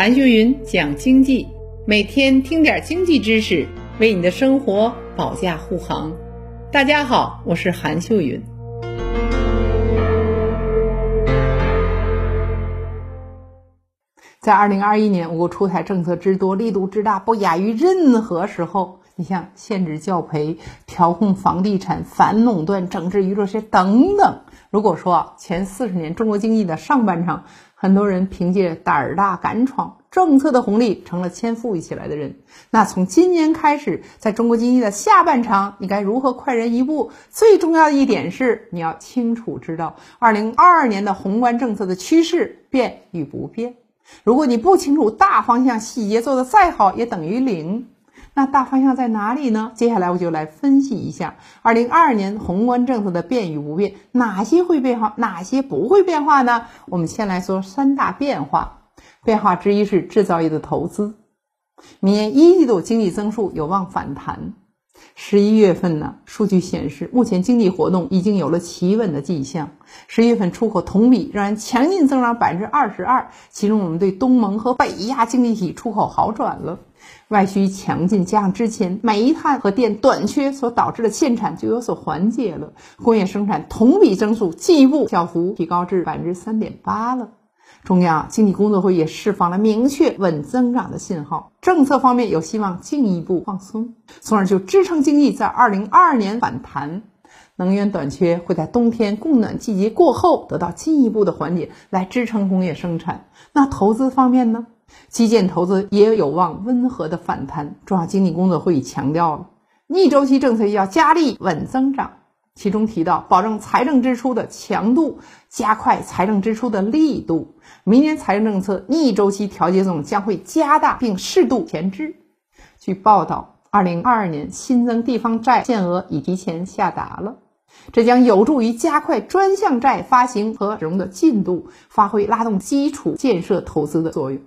韩秀云讲经济，每天听点经济知识，为你的生活保驾护航。大家好，我是韩秀云。在二零二一年，我国出台政策之多，力度之大，不亚于任何时候。你像限制教培、调控房地产、反垄断、整治娱乐圈等等。如果说前四十年中国经济的上半场，很多人凭借胆儿大敢闯，政策的红利成了先富裕起来的人，那从今年开始，在中国经济的下半场，你该如何快人一步？最重要的一点是，你要清楚知道二零二二年的宏观政策的趋势变与不变。如果你不清楚大方向，细节做得再好也等于零。那大方向在哪里呢？接下来我就来分析一下二零二二年宏观政策的变与不变，哪些会变化，哪些不会变化呢？我们先来说三大变化。变化之一是制造业的投资，明年一季度经济增速有望反弹。十一月份呢，数据显示，目前经济活动已经有了企稳的迹象。十一月份出口同比仍然强劲增长百分之二十二，其中我们对东盟和北亚经济体出口好转了。外需强劲，加上之前煤炭和电短缺所导致的限产就有所缓解了，工业生产同比增速进一步小幅提高至百分之三点八了。中央经济工作会议也释放了明确稳增长的信号，政策方面有希望进一步放松，从而就支撑经济在二零二二年反弹。能源短缺会在冬天供暖季节过后得到进一步的缓解，来支撑工业生产。那投资方面呢？基建投资也有望温和的反弹。中央经济工作会议强调了逆周期政策要加力稳增长，其中提到保证财政支出的强度，加快财政支出的力度。明年财政政策逆周期调节作用将会加大并适度前置。据报道，二零二二年新增地方债限额已提前下达了，这将有助于加快专项债发行和使用的进度，发挥拉动基础建设投资的作用。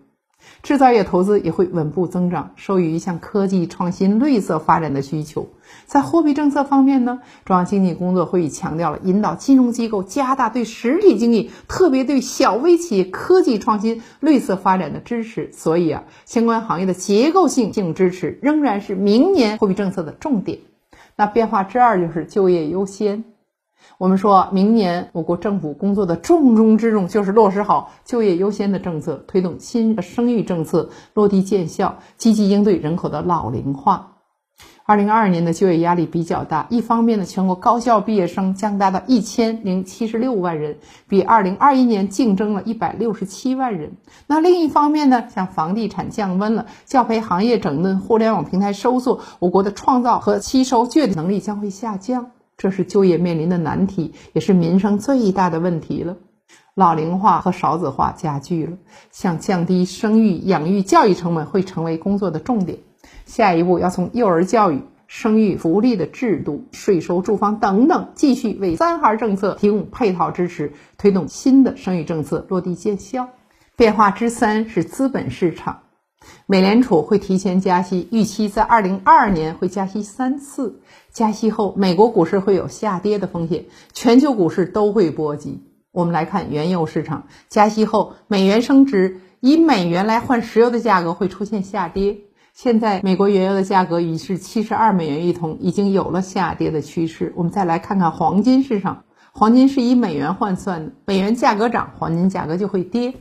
制造业投资也会稳步增长，受益于向科技创新、绿色发展的需求。在货币政策方面呢，中央经济工作会议强调了引导金融机构加大对实体经济，特别对小微企业科技创新、绿色发展的支持。所以啊，相关行业的结构性性支持仍然是明年货币政策的重点。那变化之二就是就业优先。我们说明年我国政府工作的重中之重就是落实好就业优先的政策，推动新的生育政策落地见效，积极应对人口的老龄化。二零二二年的就业压力比较大，一方面呢，全国高校毕业生将达到一千零七十六万人，比二零二一年竞争了一百六十七万人。那另一方面呢，像房地产降温了，教培行业整顿，互联网平台收缩，我国的创造和吸收就业能力将会下降。这是就业面临的难题，也是民生最大的问题了。老龄化和少子化加剧了，像降低生育、养育、教育成本会成为工作的重点。下一步要从幼儿教育、生育福利的制度、税收、住房等等，继续为三孩政策提供配套支持，推动新的生育政策落地见效。变化之三是资本市场。美联储会提前加息，预期在二零二二年会加息三次。加息后，美国股市会有下跌的风险，全球股市都会波及。我们来看原油市场，加息后美元升值，以美元来换石油的价格会出现下跌。现在美国原油的价格已是七十二美元一桶，已经有了下跌的趋势。我们再来看看黄金市场，黄金是以美元换算的，美元价格涨，黄金价格就会跌。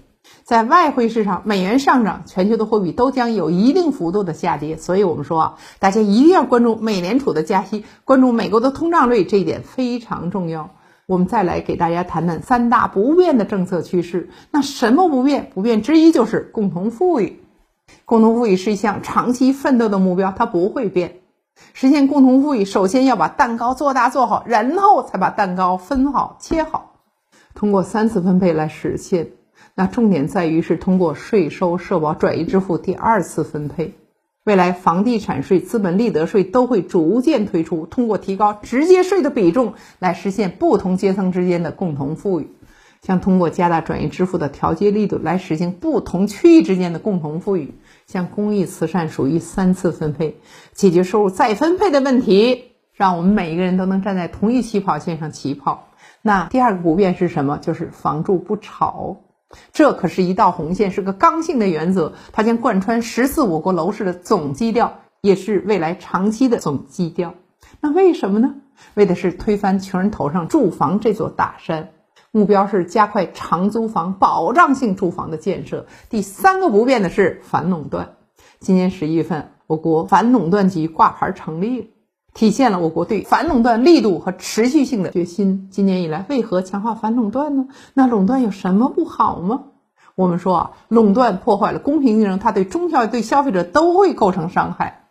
在外汇市场，美元上涨，全球的货币都将有一定幅度的下跌。所以，我们说啊，大家一定要关注美联储的加息，关注美国的通胀率，这一点非常重要。我们再来给大家谈谈三大不变的政策趋势。那什么不变？不变之一就是共同富裕。共同富裕是一项长期奋斗的目标，它不会变。实现共同富裕，首先要把蛋糕做大做好，然后才把蛋糕分好切好，通过三次分配来实现。那重点在于是通过税收、社保转移支付第二次分配。未来房地产税、资本利得税都会逐渐推出，通过提高直接税的比重来实现不同阶层之间的共同富裕。像通过加大转移支付的调节力度来实现不同区域之间的共同富裕。像公益慈善属于三次分配，解决收入再分配的问题，让我们每一个人都能站在同一起跑线上起跑。那第二个不变是什么？就是房住不炒。这可是一道红线，是个刚性的原则，它将贯穿实施我国楼市的总基调，也是未来长期的总基调。那为什么呢？为的是推翻穷人头上住房这座大山，目标是加快长租房、保障性住房的建设。第三个不变的是反垄断。今年十一月份，我国反垄断局挂牌成立了。体现了我国对反垄断力度和持续性的决心。今年以来，为何强化反垄断呢？那垄断有什么不好吗？我们说啊，垄断破坏了公平竞争，它对中小对消费者都会构成伤害。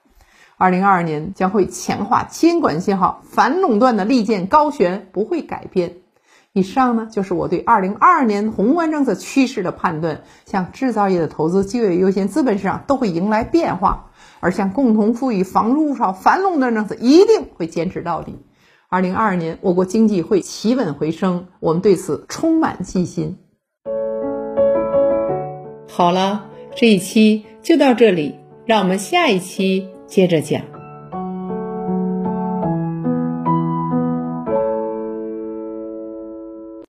二零二二年将会强化监管信号，反垄断的利剑高悬，不会改变。以上呢，就是我对二零二二年宏观政策趋势的判断。像制造业的投资、就业优先、资本市场都会迎来变化。而像共同富裕、房住少、繁荣的政策一定会坚持到底。二零二二年，我国经济会企稳回升，我们对此充满信心。好了，这一期就到这里，让我们下一期接着讲。